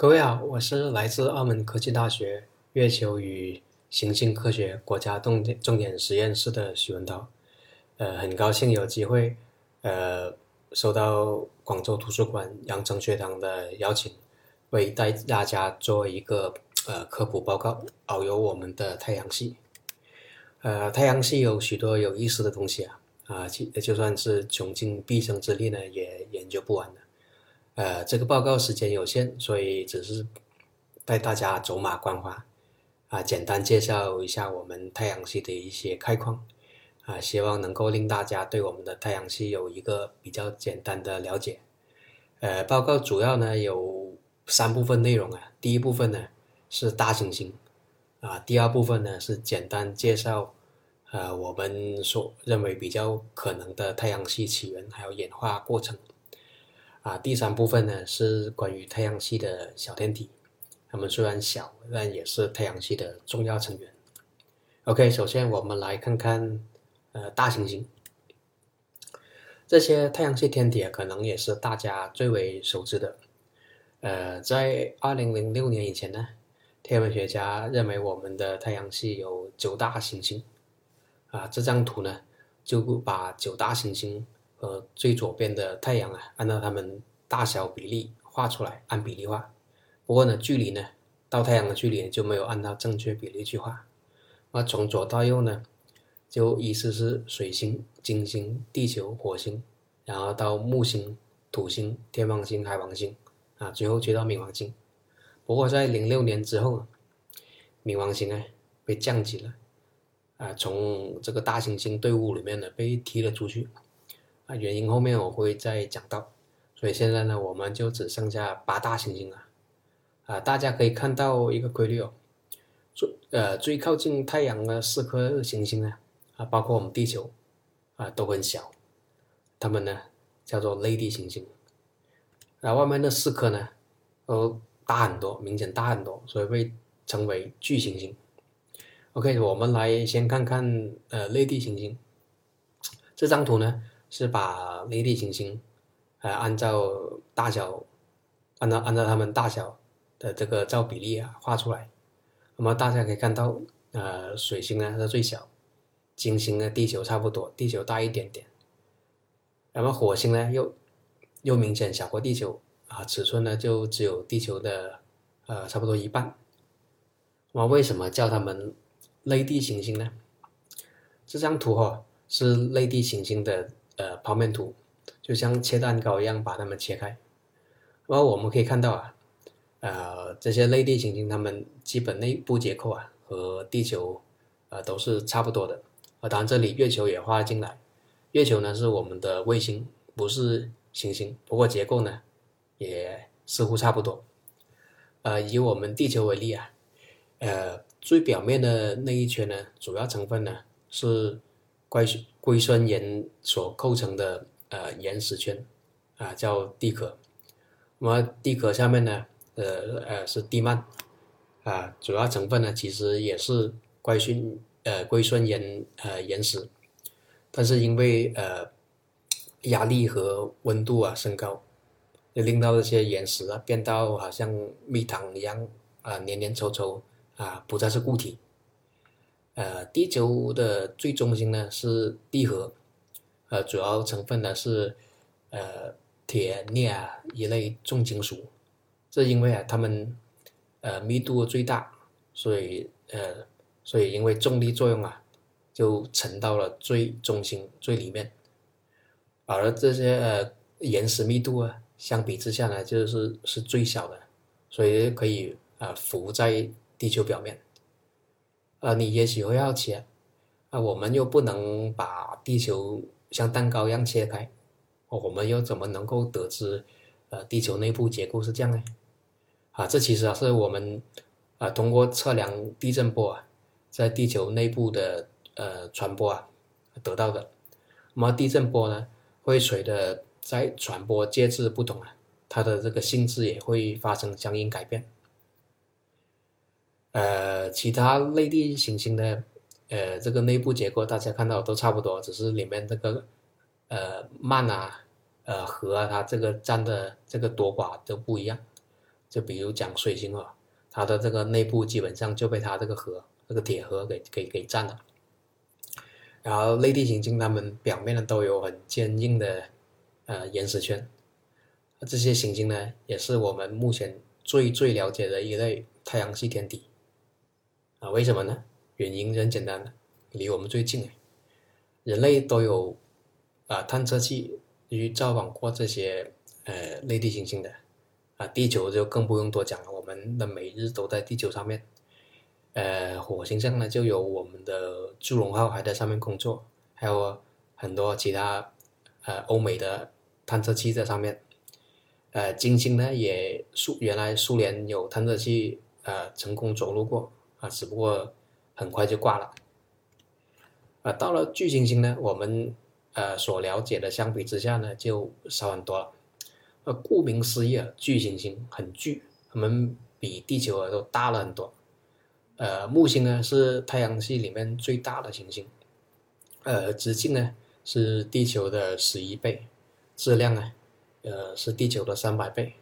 各位好，我是来自澳门科技大学月球与行星科学国家重点重点实验室的许文涛。呃，很高兴有机会，呃，收到广州图书馆羊城学堂的邀请，为带大家做一个呃科普报告，遨游我们的太阳系。呃，太阳系有许多有意思的东西啊，啊，就就算是穷尽毕生之力呢，也研究不完的。呃，这个报告时间有限，所以只是带大家走马观花，啊，简单介绍一下我们太阳系的一些概况，啊，希望能够令大家对我们的太阳系有一个比较简单的了解。呃，报告主要呢有三部分内容啊，第一部分呢是大行星，啊，第二部分呢是简单介绍，呃，我们所认为比较可能的太阳系起源还有演化过程。啊，第三部分呢是关于太阳系的小天体，它们虽然小，但也是太阳系的重要成员。OK，首先我们来看看呃大行星，这些太阳系天体啊可能也是大家最为熟知的。呃，在二零零六年以前呢，天文学家认为我们的太阳系有九大行星。啊，这张图呢就把九大行星。和最左边的太阳啊，按照它们大小比例画出来，按比例画。不过呢，距离呢到太阳的距离就没有按照正确比例去画。那从左到右呢，就依次是水星、金星、地球、火星，然后到木星、土星、天王星、海王星，啊，最后接到冥王星。不过在零六年之后，冥王星呢被降级了，啊，从这个大行星队伍里面呢被踢了出去。啊，原因后面我会再讲到，所以现在呢，我们就只剩下八大行星了。啊，大家可以看到一个规律哦，最呃最靠近太阳的四颗行星呢，啊，包括我们地球，啊都很小，它们呢叫做类地行星。啊，外面那四颗呢，都大很多，明显大很多，所以被称为巨行星。OK，我们来先看看呃类地行星这张图呢。是把类地行星，呃，按照大小，按照按照它们大小的这个照比例啊画出来。那么大家可以看到，呃，水星呢是最小，金星呢地球差不多，地球大一点点。那么火星呢又又明显小过地球啊，尺寸呢就只有地球的呃差不多一半。那么为什么叫它们类地行星呢？这张图哈是类地行星的。呃，剖面图就像切蛋糕一样把它们切开，然后我们可以看到啊，呃，这些类地行星它们基本内部结构啊和地球呃都是差不多的。啊，当然这里月球也画进来，月球呢是我们的卫星，不是行星，不过结构呢也似乎差不多。呃，以我们地球为例啊，呃，最表面的那一圈呢，主要成分呢是硅硅酸盐所构成的呃岩石圈，啊叫地壳，那么地壳下面呢，呃呃是地幔，啊主要成分呢其实也是硅酸呃硅酸盐呃岩石，但是因为呃压力和温度啊升高，就令到这些岩石啊变到好像蜜糖一样啊黏黏稠稠啊不再是固体。呃，地球的最中心呢是地核，呃，主要成分呢是呃铁、镍啊一类重金属。这因为啊它们呃密度最大，所以呃所以因为重力作用啊，就沉到了最中心最里面。而这些呃岩石密度啊，相比之下呢，就是是最小的，所以可以啊浮在地球表面。呃，你也许会好奇啊，啊，我们又不能把地球像蛋糕一样切开，我们又怎么能够得知，呃，地球内部结构是这样呢？啊，这其实啊是我们啊通过测量地震波啊，在地球内部的呃传播啊得到的。那么地震波呢，会随着在传播介质不同啊，它的这个性质也会发生相应改变。呃，其他类地行星的，呃，这个内部结构大家看到都差不多，只是里面这个，呃，幔啊，呃，核啊，它这个占的这个多寡都不一样。就比如讲水星啊，它的这个内部基本上就被它这个核这个铁核给给给占了。然后内地行星它们表面呢都有很坚硬的呃岩石圈，这些行星呢也是我们目前最最了解的一类太阳系天体。啊，为什么呢？原因很简单，离我们最近，人类都有啊探测器去造访过这些呃内地行星的。啊，地球就更不用多讲了，我们的每日都在地球上面。呃，火星上呢就有我们的祝融号还在上面工作，还有很多其他呃欧美的探测器在上面。呃，金星呢也苏原来苏联有探测器呃成功着陆过啊，只不过很快就挂了。啊，到了巨行星呢，我们呃所了解的相比之下呢就少很多了。呃，顾名思义啊，巨行星很巨，它们比地球啊都大了很多。呃，木星呢是太阳系里面最大的行星，呃，直径呢是地球的十一倍，质量呢，呃，是地球的三百倍。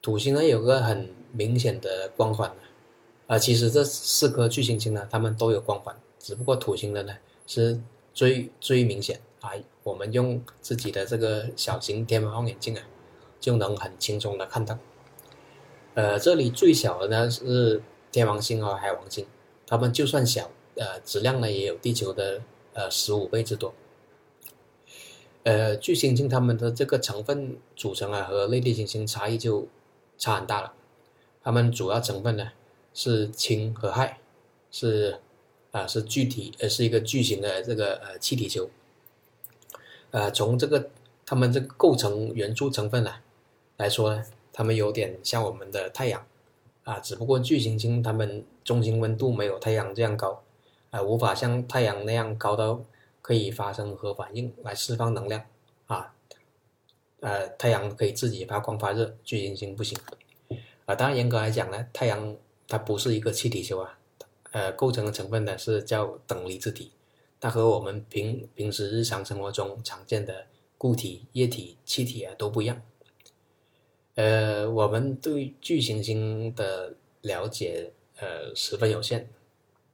土星呢有个很明显的光环呢，啊，其实这四颗巨行星呢，它们都有光环，只不过土星的呢是最最明显啊。我们用自己的这个小型天文望远镜啊。就能很轻松的看到，呃，这里最小的呢是天王星和海王星，它们就算小，呃，质量呢也有地球的呃十五倍之多。呃，巨星星它们的这个成分组成啊和内地行星差异就差很大了，它们主要成分呢是氢和氦，是啊是具体呃是一个巨型的这个呃气体球，呃，从这个它们这个构成元素成分呢。来说呢，它们有点像我们的太阳，啊，只不过巨行星它们中心温度没有太阳这样高，啊，无法像太阳那样高到可以发生核反应来释放能量，啊，呃，太阳可以自己发光发热，巨行星不行，啊，当然严格来讲呢，太阳它不是一个气体球啊，呃，构成的成分呢是叫等离子体，它和我们平平时日常生活中常见的固体、液体、气体啊都不一样。呃，我们对巨行星的了解呃十分有限，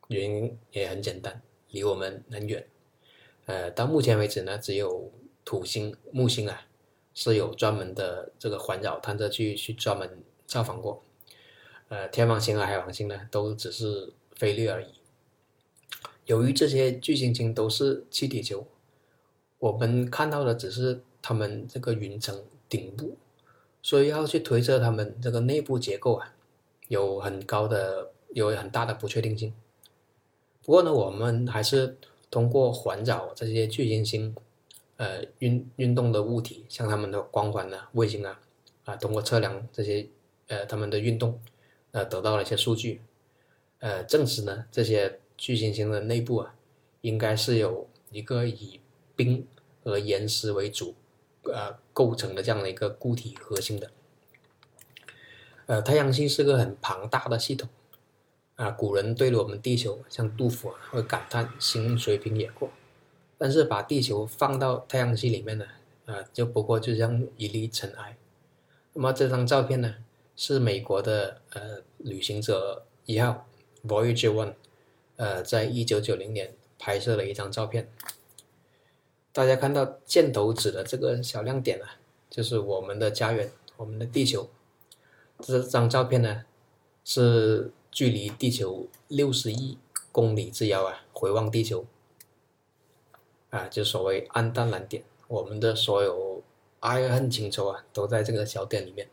原因也很简单，离我们很远。呃，到目前为止呢，只有土星、木星啊是有专门的这个环绕探测器去专门造访过。呃，天王星和海王星呢，都只是飞掠而已。由于这些巨行星都是气体球，我们看到的只是它们这个云层顶部。所以要去推测它们这个内部结构啊，有很高的、有很大的不确定性。不过呢，我们还是通过环绕这些巨行星，呃，运运动的物体，像它们的光环呢、卫星啊，啊，通过测量这些呃它们的运动，呃，得到了一些数据，呃，证实呢这些巨行星的内部啊，应该是有一个以冰和岩石为主。呃，构成的这样的一个固体核心的，呃，太阳系是个很庞大的系统，啊，古人对着我们地球，像杜甫啊，会感叹“星水平野阔”，但是把地球放到太阳系里面呢，啊，就不过就像一粒尘埃。那么这张照片呢，是美国的呃旅行者一号 Voyager One，呃，在一九九零年拍摄了一张照片。大家看到箭头指的这个小亮点啊，就是我们的家园，我们的地球。这张照片呢，是距离地球六十亿公里之遥啊，回望地球，啊，就所谓暗淡蓝点，我们的所有爱恨情仇啊，都在这个小点里面。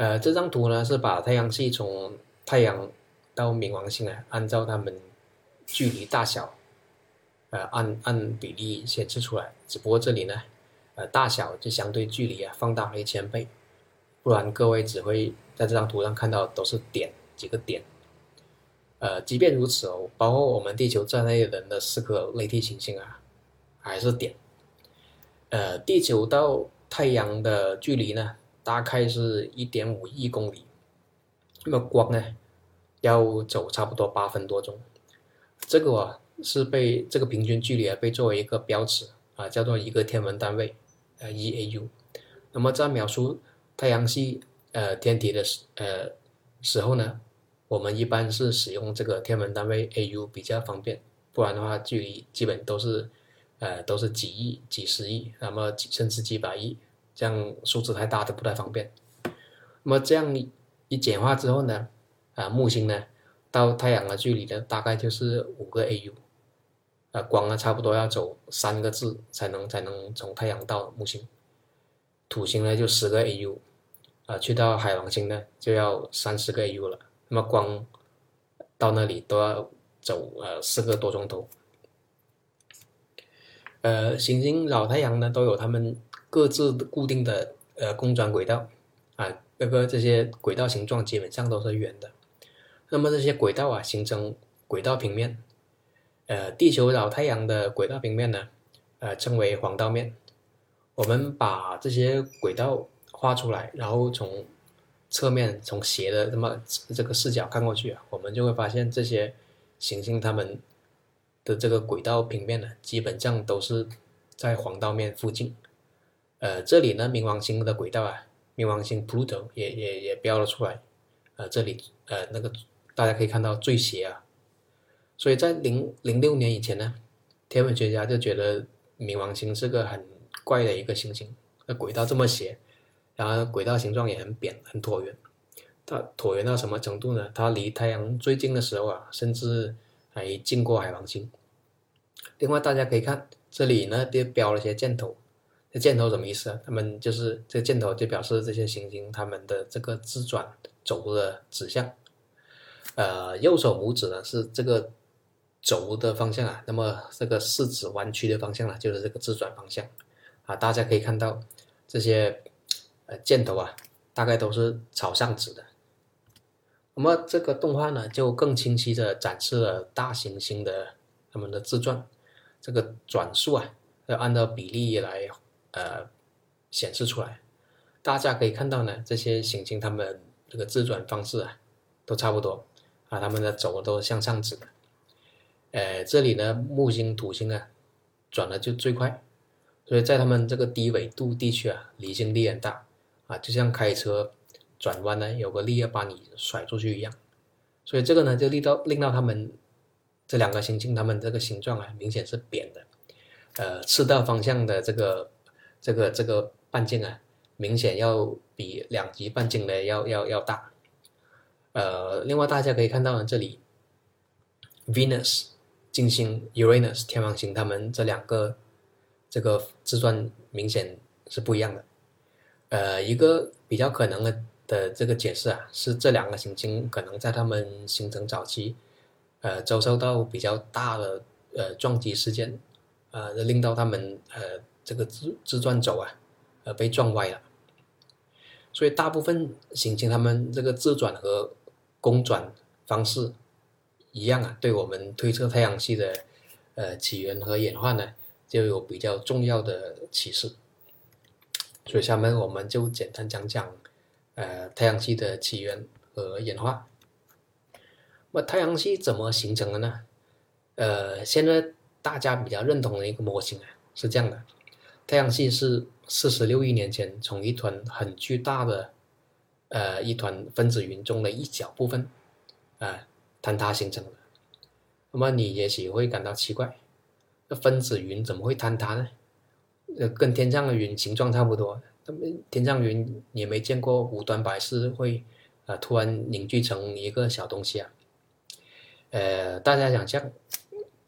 呃，这张图呢，是把太阳系从太阳到冥王星啊，按照它们距离大小。呃，按按比例显示出来，只不过这里呢，呃，大小就相对距离啊放大了一千倍，不然各位只会在这张图上看到都是点几个点。呃，即便如此哦，包括我们地球在内的四颗类地行星啊，还是点。呃，地球到太阳的距离呢，大概是一点五亿公里，那么光呢，要走差不多八分多钟，这个啊。是被这个平均距离啊被作为一个标尺啊，叫做一个天文单位，呃，EAU。那么在描述太阳系呃天体的时呃时候呢，我们一般是使用这个天文单位 AU 比较方便，不然的话距离基本都是呃都是几亿、几十亿，那么甚至几百亿，这样数字太大都不太方便。那么这样一简化之后呢，啊木星呢到太阳的距离呢大概就是五个 AU。啊，光呢差不多要走三个字才能才能从太阳到木星，土星呢就十个 AU，啊，去到海王星呢就要三十个 AU 了。那么光到那里都要走呃四个多钟头。呃，行星绕太阳呢都有它们各自固定的呃公转轨道，啊，那个这些轨道形状基本上都是圆的。那么这些轨道啊形成轨道平面。呃，地球绕太阳的轨道平面呢，呃，称为黄道面。我们把这些轨道画出来，然后从侧面从斜的这么这个视角看过去啊，我们就会发现这些行星它们的这个轨道平面呢，基本上都是在黄道面附近。呃，这里呢，冥王星的轨道啊，冥王星 Pluto 也也也标了出来。呃，这里呃那个大家可以看到最斜啊。所以在零零六年以前呢，天文学家就觉得冥王星是个很怪的一个行星，那轨道这么斜，然后轨道形状也很扁、很椭圆。它椭圆到什么程度呢？它离太阳最近的时候啊，甚至还近过海王星。另外，大家可以看这里呢，就标了一些箭头。这箭头什么意思啊？他们就是这个箭头就表示这些行星它们的这个自转轴的指向。呃，右手拇指呢是这个。轴的方向啊，那么这个四指弯曲的方向呢，就是这个自转方向啊。大家可以看到这些呃箭头啊，大概都是朝上指的。那么这个动画呢，就更清晰的展示了大行星的它们的自转，这个转速啊，要按照比例来呃显示出来。大家可以看到呢，这些行星它们这个自转方式啊，都差不多啊，它们的轴都向上指的。呃，这里呢，木星、土星啊，转的就最快，所以在他们这个低纬度地区啊，离心力很大啊，就像开车转弯呢，有个力要把你甩出去一样，所以这个呢，就令到令到他们这两个行星，它们这个形状啊，明显是扁的，呃，赤道方向的这个这个这个半径啊，明显要比两极半径的要要要大，呃，另外大家可以看到呢，这里 Venus。金星 Uranus 天王星，它们这两个这个自转明显是不一样的。呃，一个比较可能的的这个解释啊，是这两个行星可能在它们形成早期，呃，遭受到比较大的呃撞击事件，呃，令到它们呃这个自自转轴啊，呃被撞歪了。所以大部分行星它们这个自转和公转方式。一样啊，对我们推测太阳系的呃起源和演化呢，就有比较重要的启示。所以下面我们就简单讲讲呃太阳系的起源和演化。那么太阳系怎么形成的呢？呃，现在大家比较认同的一个模型啊是这样的：太阳系是四十六亿年前从一团很巨大的呃一团分子云中的一小部分啊。坍塌形成的，那么你也许会感到奇怪，那分子云怎么会坍塌呢？呃，跟天上的云形状差不多，那么天上云也没见过无端白事会啊突然凝聚成一个小东西啊。呃，大家想象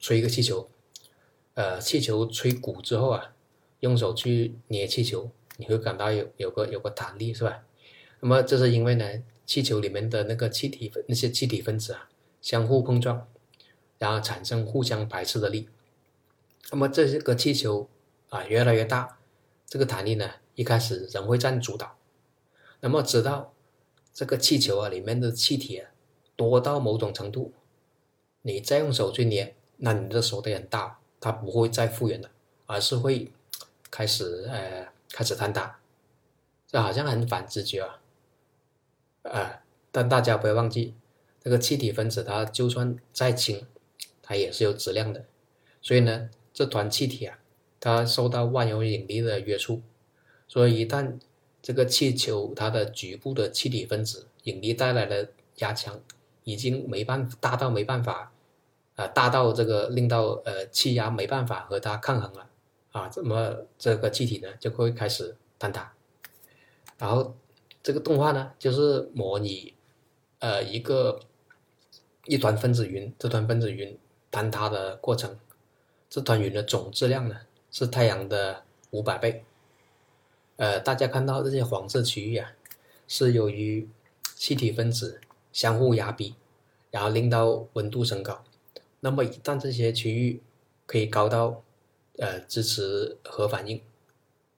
吹一个气球，呃，气球吹鼓之后啊，用手去捏气球，你会感到有有个有个弹力是吧？那么这是因为呢，气球里面的那个气体那些气体分子啊。相互碰撞，然后产生互相排斥的力。那么这个气球啊越来越大，这个弹力呢一开始人会占主导。那么直到这个气球啊里面的气体啊多到某种程度，你再用手去捏，那你的手得很大，它不会再复原了，而是会开始呃开始坍塌。这好像很反直觉啊，啊！但大家不要忘记。这个气体分子它就算再轻，它也是有质量的，所以呢，这团气体啊，它受到万有引力的约束，所以一旦这个气球它的局部的气体分子引力带来的压强已经没办法大到没办法，啊，大到这个令到呃气压没办法和它抗衡了，啊，怎么这个气体呢就会开始坍塌。然后这个动画呢就是模拟呃一个一团分子云，这团分子云坍塌的过程，这团云的总质量呢是太阳的五百倍。呃，大家看到这些黄色区域啊，是由于气体分子相互压逼，然后令到温度升高。那么一旦这些区域可以高到呃支持核反应，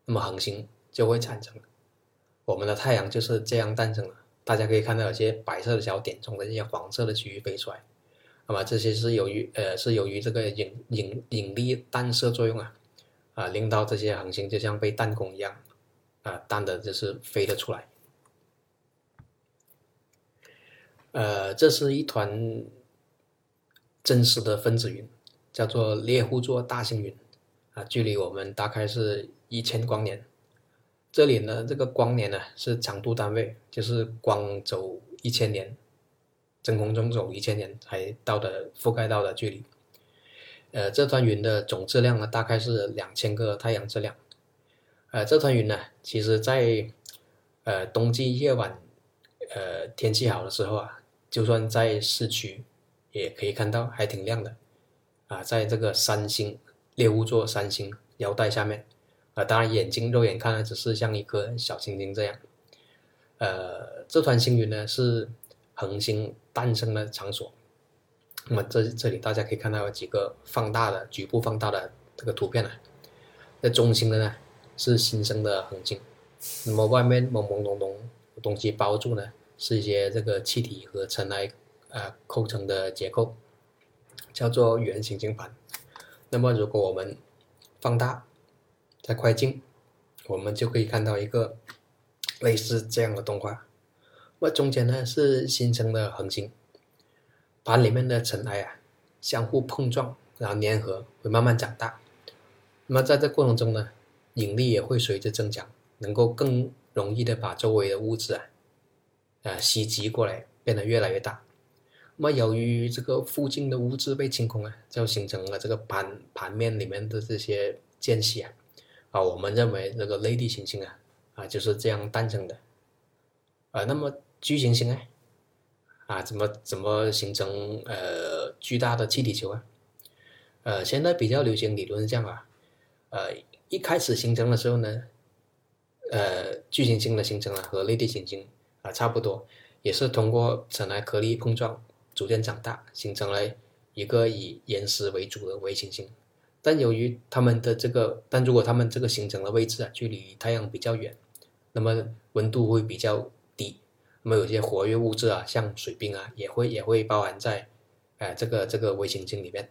那么恒星就会产生。我们的太阳就是这样诞生了。大家可以看到有些白色的小点中的这些黄色的区域飞出来，那么这些是由于呃是由于这个引引引力弹射作用啊，啊令到这些恒星就像被弹弓一样。啊，弹的就是飞了出来。呃，这是一团真实的分子云，叫做猎户座大星云，啊，距离我们大概是一千光年。这里呢，这个光年呢是长度单位，就是光走一千年，真空中走一千年才到的覆盖到的距离。呃，这团云的总质量呢，大概是两千个太阳质量。呃，这团云呢，其实在呃冬季夜晚，呃天气好的时候啊，就算在市区也可以看到，还挺亮的。啊，在这个三星猎户座三星腰带下面，啊，当然眼睛肉眼看呢，只是像一颗小星星这样。呃，这团星云呢是恒星诞生的场所。那么这这里大家可以看到有几个放大的局部放大的这个图片呢，在中心的呢。是新生的恒星，那么外面朦朦胧胧东西包住呢，是一些这个气体和尘埃啊构成的结构，叫做圆行星盘。那么如果我们放大再快进，我们就可以看到一个类似这样的动画。那么中间呢是新生的恒星，盘里面的尘埃啊相互碰撞，然后粘合，会慢慢长大。那么在这过程中呢？引力也会随着增强，能够更容易的把周围的物质啊，啊吸积过来，变得越来越大。那么由于这个附近的物质被清空啊，就形成了这个盘盘面里面的这些间隙啊，啊，我们认为这个类地行星啊，啊就是这样诞生的。啊，那么巨行星呢？啊，怎么怎么形成呃巨大的气体球啊？呃，现在比较流行理论是这样啊，呃。一开始形成的时候呢，呃，巨行星的形成啊，和类地行星啊差不多，也是通过尘埃颗粒碰撞逐渐长大，形成了一个以岩石为主的微行星。但由于它们的这个，但如果它们这个形成的位置啊，距离太阳比较远，那么温度会比较低，那么有些活跃物质啊，像水冰啊，也会也会包含在，哎，这个这个微行星里面。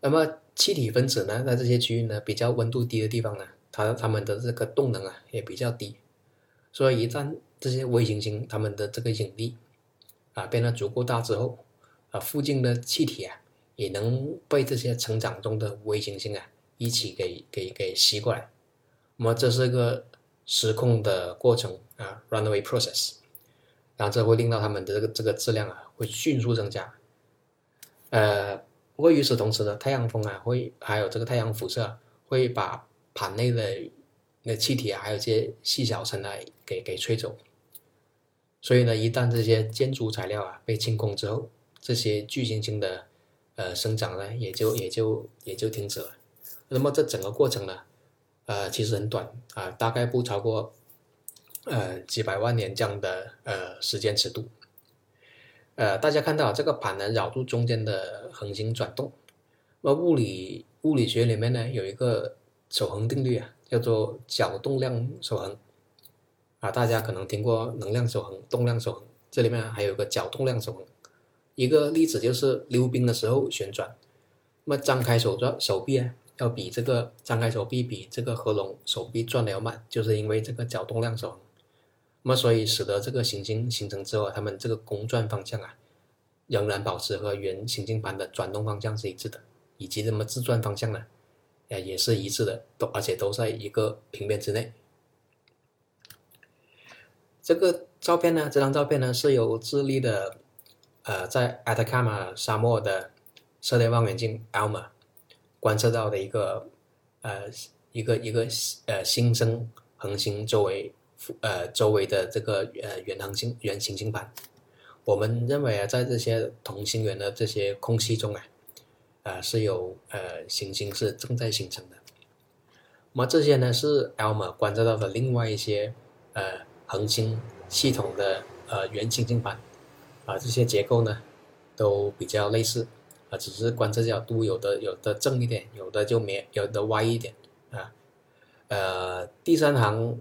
那么气体分子呢，在这些区域呢比较温度低的地方呢，它它们的这个动能啊也比较低，所以一旦这些微行星它们的这个引力啊变得足够大之后，啊附近的气体啊也能被这些成长中的微行星啊一起给给给吸过来，那么这是一个失控的过程啊，runaway process，然后这会令到它们的这个这个质量啊会迅速增加，呃。不过与此同时呢，太阳风啊会还有这个太阳辐射会把盘内的那气体啊，还有一些细小尘埃给给吹走。所以呢，一旦这些建筑材料啊被清空之后，这些巨行星的呃生长呢也就也就也就停止了。那么这整个过程呢，呃其实很短啊，大概不超过呃几百万年这样的呃时间尺度。呃，大家看到这个盘呢绕住中间的恒星转动，那物理物理学里面呢有一个守恒定律啊，叫做角动量守恒，啊，大家可能听过能量守恒、动量守恒，这里面还有个角动量守恒。一个例子就是溜冰的时候旋转，那么张开手转手臂啊，要比这个张开手臂比这个合拢手臂转的要慢，就是因为这个角动量守恒。那么，所以使得这个行星形成之后，它们这个公转方向啊，仍然保持和原行星盘的转动方向是一致的，以及那么自转方向呢，也是一致的，都而且都在一个平面之内。这个照片呢，这张照片呢是由智利的，呃，在 Atacama 沙漠的射电望远镜 ALMA 观测到的一个，呃，一个一个呃新生恒星周围，呃周围的这个呃原恒星原行星盘。我们认为啊，在这些同心圆的这些空隙中啊，呃是有呃行星是正在形成的。那么这些呢是 ALMA 观测到的另外一些呃。恒星系统的呃圆行星盘，啊这些结构呢都比较类似，啊只是观测角度有的有的正一点，有的就没有的歪一点啊。呃第三行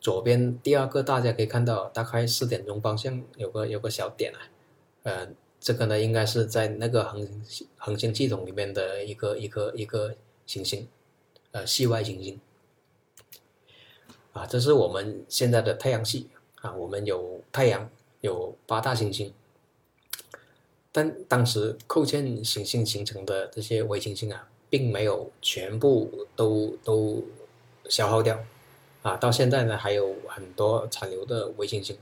左边第二个大家可以看到，大概四点钟方向有个有个小点啊，呃这个呢应该是在那个恒恒星系统里面的一个一个一个行星，呃系外行星。啊，这是我们现在的太阳系啊，我们有太阳，有八大行星，但当时扣欠行星形成的这些微行星啊，并没有全部都都消耗掉，啊，到现在呢还有很多残留的微行星，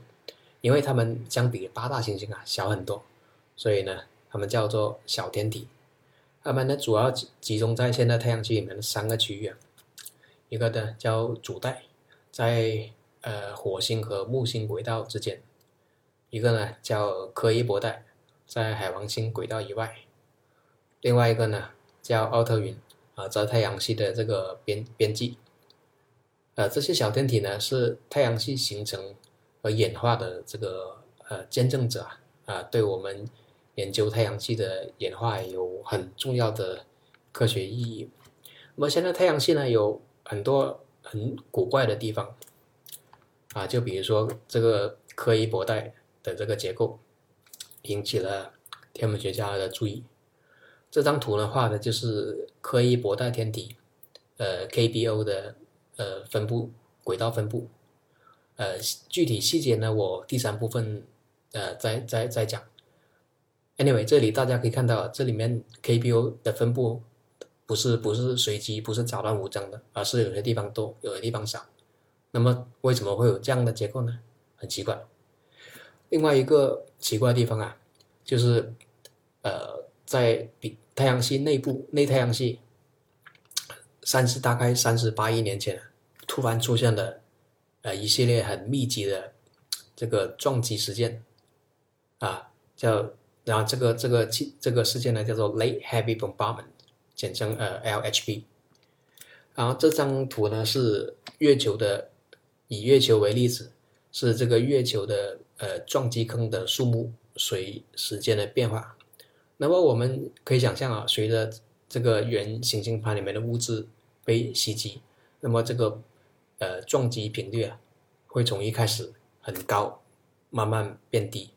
因为它们相比八大行星啊小很多，所以呢，它们叫做小天体，它们呢主要集集中在现在太阳系里面的三个区域啊，一个呢叫主带。在呃火星和木星轨道之间，一个呢叫柯伊伯带，在海王星轨道以外，另外一个呢叫奥特云啊，在太阳系的这个边边际。呃，这些小天体呢是太阳系形成和演化的这个呃见证者啊，啊，对我们研究太阳系的演化有很重要的科学意义。那么现在太阳系呢有很多。很古怪的地方啊，就比如说这个柯伊伯带的这个结构，引起了天文学家的注意。这张图呢画的就是柯伊伯带天体，呃 KBO 的呃分布轨道分布，呃具体细节呢我第三部分呃再再再讲。Anyway，这里大家可以看到这里面 KBO 的分布。不是不是随机，不是杂乱无章的，而是有些地方多，有些地方少。那么为什么会有这样的结构呢？很奇怪。另外一个奇怪的地方啊，就是呃，在比太阳系内部内太阳系三十大概三十八亿年前，突然出现了呃一系列很密集的这个撞击事件啊，叫然后这个这个这个事件呢叫做 Late Heavy Bombardment。简称呃 LHB，然后这张图呢是月球的，以月球为例子，是这个月球的呃撞击坑的数目随时间的变化。那么我们可以想象啊，随着这个圆行星盘里面的物质被袭击，那么这个呃撞击频率啊会从一开始很高，慢慢变低。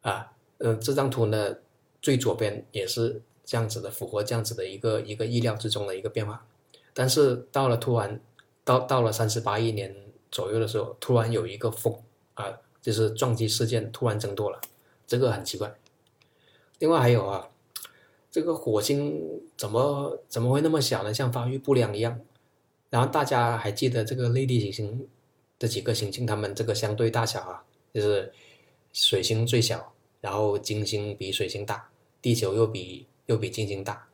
啊，嗯，这张图呢最左边也是。这样子的符合这样子的一个一个意料之中的一个变化，但是到了突然到到了三十八亿年左右的时候，突然有一个风啊，就是撞击事件突然增多了，这个很奇怪。另外还有啊，这个火星怎么怎么会那么小呢？像发育不良一样。然后大家还记得这个类地行星这几个行星，它们这个相对大小啊，就是水星最小，然后金星比水星大，地球又比。又比金星大，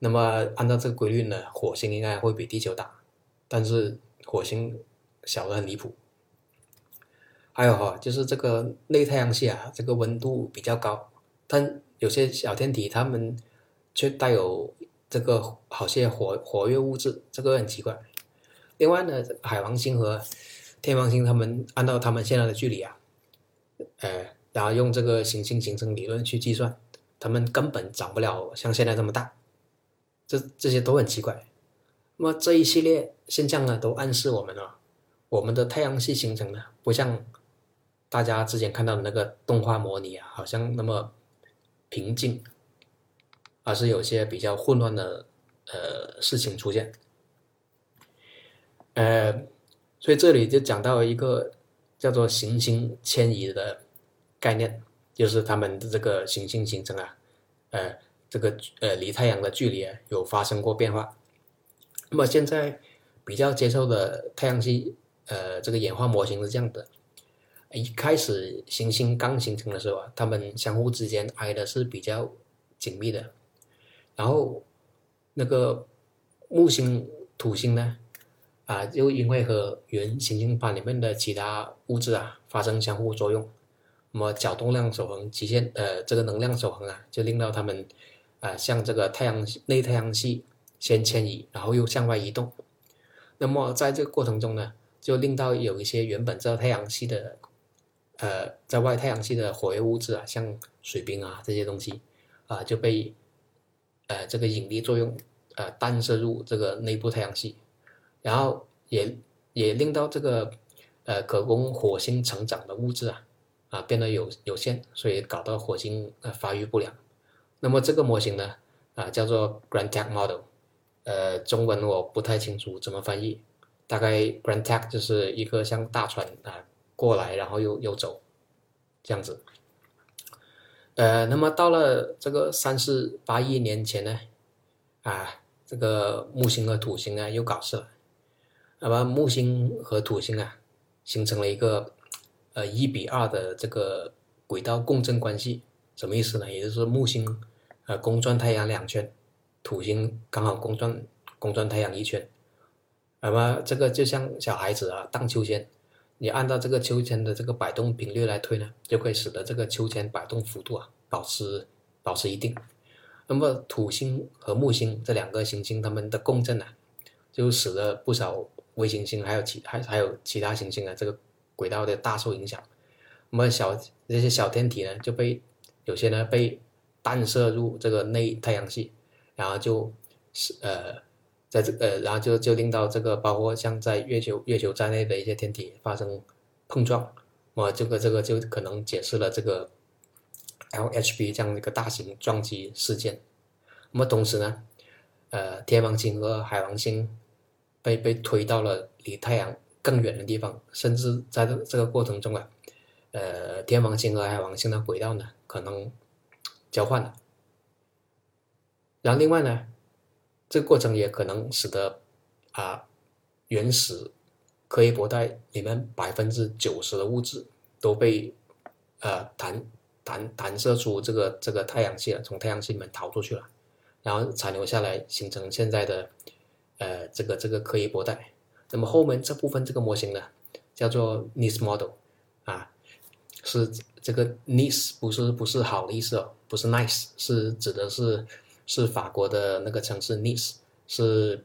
那么按照这个规律呢，火星应该会比地球大，但是火星小的很离谱。还有哈，就是这个内太阳系啊，这个温度比较高，但有些小天体它们却带有这个好些活活跃物质，这个很奇怪。另外呢，海王星和天王星，他们按照他们现在的距离啊，呃，然后用这个行星形成理论去计算。他们根本长不了像现在这么大，这这些都很奇怪。那么这一系列现象呢，都暗示我们啊，我们的太阳系形成呢，不像大家之前看到的那个动画模拟啊，好像那么平静，而是有些比较混乱的呃事情出现。呃，所以这里就讲到一个叫做行星迁移的概念。就是他们的这个行星形成啊，呃，这个呃离太阳的距离啊有发生过变化。那么现在比较接受的太阳系呃这个演化模型是这样的，一开始行星刚形成的时候啊，它们相互之间挨的是比较紧密的，然后那个木星、土星呢，啊，就因为和原行星盘里面的其他物质啊发生相互作用，那么角动量守恒极限，呃，这个能量守恒啊，就令到它们啊向这个太阳内太阳系先迁移，然后又向外移动。那么在这个过程中呢，就令到有一些原本在太阳系的，呃，在外太阳系的活跃物质啊，像水冰啊这些东西，啊就被，呃这个引力作用，呃弹射入这个内部太阳系，然后也也令到这个，呃可供火星成长的物质啊，啊变得有有限，所以搞到火星呃发育不良。那么这个模型呢，啊叫做 Grand Tech Model。呃，中文我不太清楚怎么翻译，大概 Grand Tech 就是一个像大船啊过来，然后又又走，这样子。呃，那么到了这个三四八亿年前呢，啊，这个木星和土星啊又搞事了，那么木星和土星啊形成了一个呃一比二的这个轨道共振关系，什么意思呢？也就是木星呃公转太阳两圈。土星刚好公转公转太阳一圈，那么这个就像小孩子啊荡秋千，你按照这个秋千的这个摆动频率来推呢，就可以使得这个秋千摆动幅度啊保持保持一定。那么土星和木星这两个行星它们的共振呢，就使得不少微行星还有其还还有其他行星啊这个轨道的大受影响。那么小这些小天体呢就被有些呢被弹射入这个内太阳系。然后就，是呃，在这呃，然后就就令到这个包括像在月球月球在内的一些天体发生碰撞，么这个这个就可能解释了这个 LHB 这样一个大型撞击事件。那么同时呢，呃，天王星和海王星被被推到了离太阳更远的地方，甚至在这这个过程中啊，呃，天王星和海王星的轨道呢可能交换了。然后另外呢，这个过程也可能使得啊原始柯伊伯带里面百分之九十的物质都被呃弹弹弹射出这个这个太阳系了，从太阳系里面逃出去了，然后残留下来形成现在的呃这个这个柯伊伯带。那么后面这部分这个模型呢，叫做 Nice Model 啊，是这个 Nice 不是不是好的意思哦，不是 nice，是指的是。是法国的那个城市 Nice，是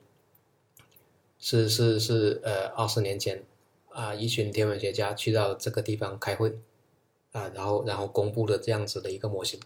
是是是呃二十年前啊，一群天文学家去到这个地方开会啊，然后然后公布的这样子的一个模型。